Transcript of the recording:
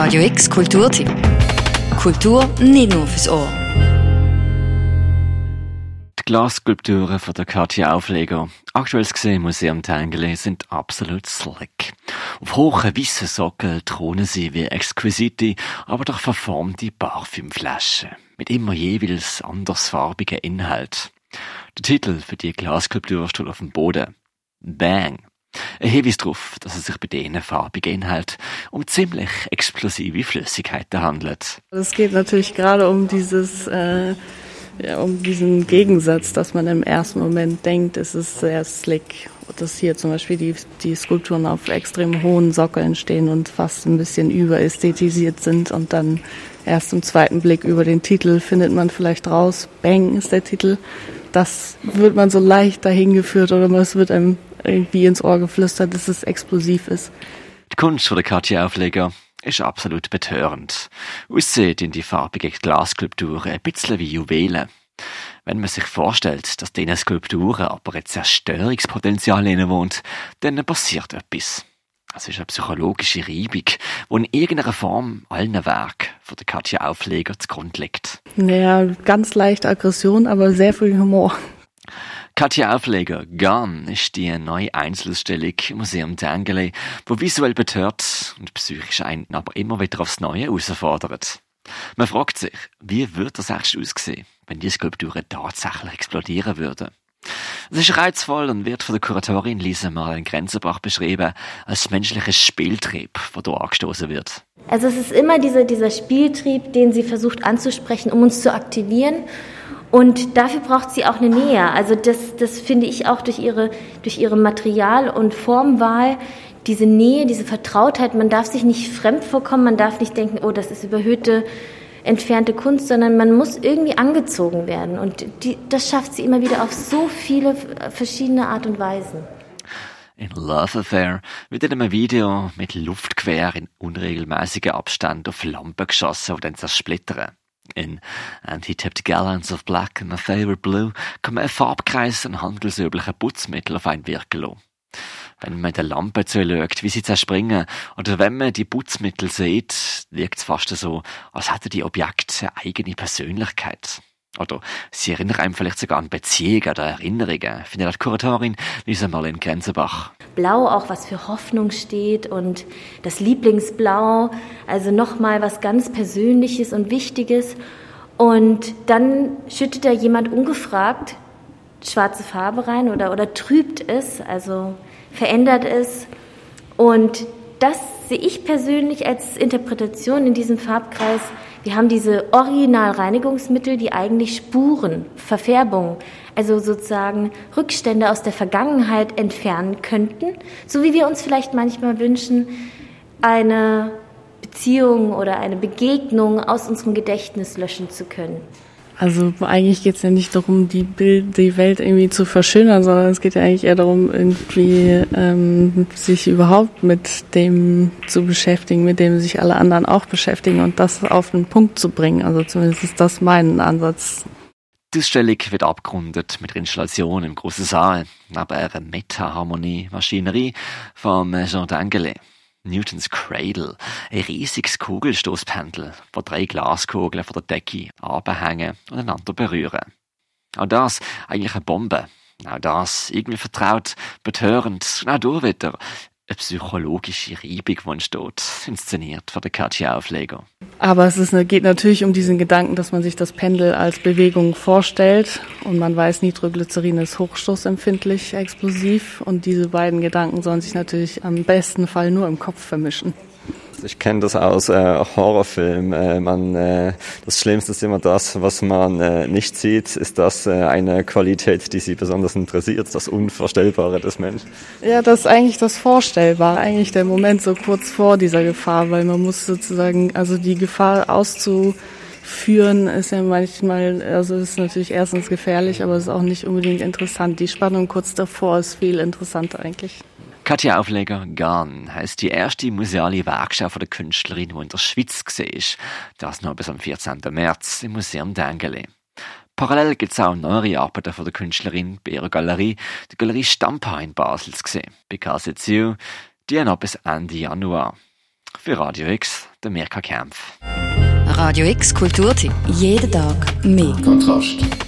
Radio X Kulturtipp. Kultur nicht nur fürs Ohr. Die Glasskulpturen von der Katja Aufleger, aktuell gesehen im Museum Tangele, sind absolut slick. Auf hohen weißen Sockel thronen sie wie exquisite, aber doch verformte Parfümflaschen mit immer jeweils andersfarbigen Inhalt. Der Titel für die Glasskulptur steht auf dem Boden. Bang. Ein Hinweis darauf, dass es sich bei diesen farbigen Inhalten um ziemlich explosive Flüssigkeiten handelt. Es geht natürlich gerade um dieses, äh, ja, um diesen Gegensatz, dass man im ersten Moment denkt, es ist sehr slick. Dass hier zum Beispiel die, die Skulpturen auf extrem hohen Sockeln stehen und fast ein bisschen überästhetisiert sind und dann erst im zweiten Blick über den Titel findet man vielleicht raus, Bang ist der Titel. Das wird man so leicht dahin geführt oder es wird einem irgendwie ins Ohr geflüstert, dass es explosiv ist. Die Kunst von der Katja Aufleger ist absolut betörend. Aussieht in die farbigen Glasskulpturen ein bisschen wie Juwelen. Wenn man sich vorstellt, dass diesen Skulpturen aber ein Zerstörungspotenzial wohnt, dann passiert etwas. Es ist eine psychologische Reibung, die in irgendeiner Form allen Werken von der Katja Aufleger zugrunde liegt. Naja, ganz leicht Aggression, aber sehr viel Humor. Katja Aufleger, Gone ist die neue Einzelausstellung im Museum Tangele, wo visuell betört und psychisch einen aber immer wieder aufs Neue herausfordert. Man fragt sich, wie würde das echt aussehen, wenn die Skulpturen tatsächlich explodieren würden? Es ist reizvoll und wird von der Kuratorin Lisa Marlen Grenzenbach beschrieben als menschlicher Spieltrieb, der hier angestoßen wird. Also es ist immer dieser, dieser Spieltrieb, den sie versucht anzusprechen, um uns zu aktivieren und dafür braucht sie auch eine Nähe. Also das, das finde ich auch durch ihre, durch ihre Material- und Formwahl. Diese Nähe, diese Vertrautheit, man darf sich nicht fremd vorkommen, man darf nicht denken, oh, das ist überhöhte, entfernte Kunst, sondern man muss irgendwie angezogen werden. Und die, das schafft sie immer wieder auf so viele verschiedene Art und Weisen. In Love Affair wird in einem Video mit Luftgewehr in unregelmäßigen Abständen auf Lampen geschossen und dann zersplittern. In And he tipped gallons of black and my favorite blue kann man einen Farbkreis an handelsüblichen Putzmittel auf einen wirken lassen. Wenn man der Lampe zuschaut, wie sie zerspringen, oder wenn man die Putzmittel sieht, wirkt es fast so, als hätten die Objekte eine eigene Persönlichkeit. Oder sie erinnern einem vielleicht sogar an Beziehungen oder Erinnerungen, findet die Kuratorin Lisa Marlene Grenzenbach. Blau auch was für Hoffnung steht und das Lieblingsblau, also nochmal was ganz Persönliches und Wichtiges. Und dann schüttet da jemand ungefragt schwarze Farbe rein oder, oder trübt es, also verändert es. Und das sehe ich persönlich als Interpretation in diesem Farbkreis wir haben diese Originalreinigungsmittel, die eigentlich Spuren, Verfärbungen, also sozusagen Rückstände aus der Vergangenheit entfernen könnten, so wie wir uns vielleicht manchmal wünschen, eine Beziehung oder eine Begegnung aus unserem Gedächtnis löschen zu können. Also eigentlich geht es ja nicht darum, die, Bild, die Welt irgendwie zu verschönern, sondern es geht ja eigentlich eher darum, irgendwie ähm, sich überhaupt mit dem zu beschäftigen, mit dem sich alle anderen auch beschäftigen und das auf den Punkt zu bringen. Also zumindest ist das mein Ansatz. Ausstellung wird abgerundet mit der Installation im großen Saal, neben einer Meta-Harmonie-Maschinerie von Jean Dengele. Newtons Cradle, ein riesiges Kugelstoßpendel, wo drei Glaskugeln von der Decke abhängen und einander berühren. Auch das eigentlich eine Bombe. Auch das irgendwie vertraut, betörend, auch wieder eine psychologische Reibung, die entsteht, inszeniert von der Katja Aufleger. Aber es ist, geht natürlich um diesen Gedanken, dass man sich das Pendel als Bewegung vorstellt und man weiß, Nitroglycerin ist hochstoßempfindlich, explosiv und diese beiden Gedanken sollen sich natürlich am besten Fall nur im Kopf vermischen. Ich kenne das aus äh, Horrorfilmen. Äh, man, äh, das Schlimmste ist immer das, was man äh, nicht sieht, ist das äh, eine Qualität, die sie besonders interessiert, das Unvorstellbare des Menschen. Ja, das ist eigentlich das Vorstellbare, eigentlich der Moment so kurz vor dieser Gefahr, weil man muss sozusagen, also die Gefahr auszuführen ist ja manchmal, also ist natürlich erstens gefährlich, aber es ist auch nicht unbedingt interessant. Die Spannung kurz davor ist viel interessanter eigentlich. Katja Aufleger Garn heisst die erste museale Werkschau von der Künstlerin, die in der Schweiz war. Das noch bis am 14. März im Museum d'Angele. Parallel gibt es auch neuere Arbeiten von der Künstlerin bei ihrer Galerie, die Galerie Stampa in Basel, gesehen. Because It's You, die noch bis Ende Januar. Für Radio X, der Mirka Kempf. Radio X Kulturtipp. Jeden Tag mehr. Kontrast.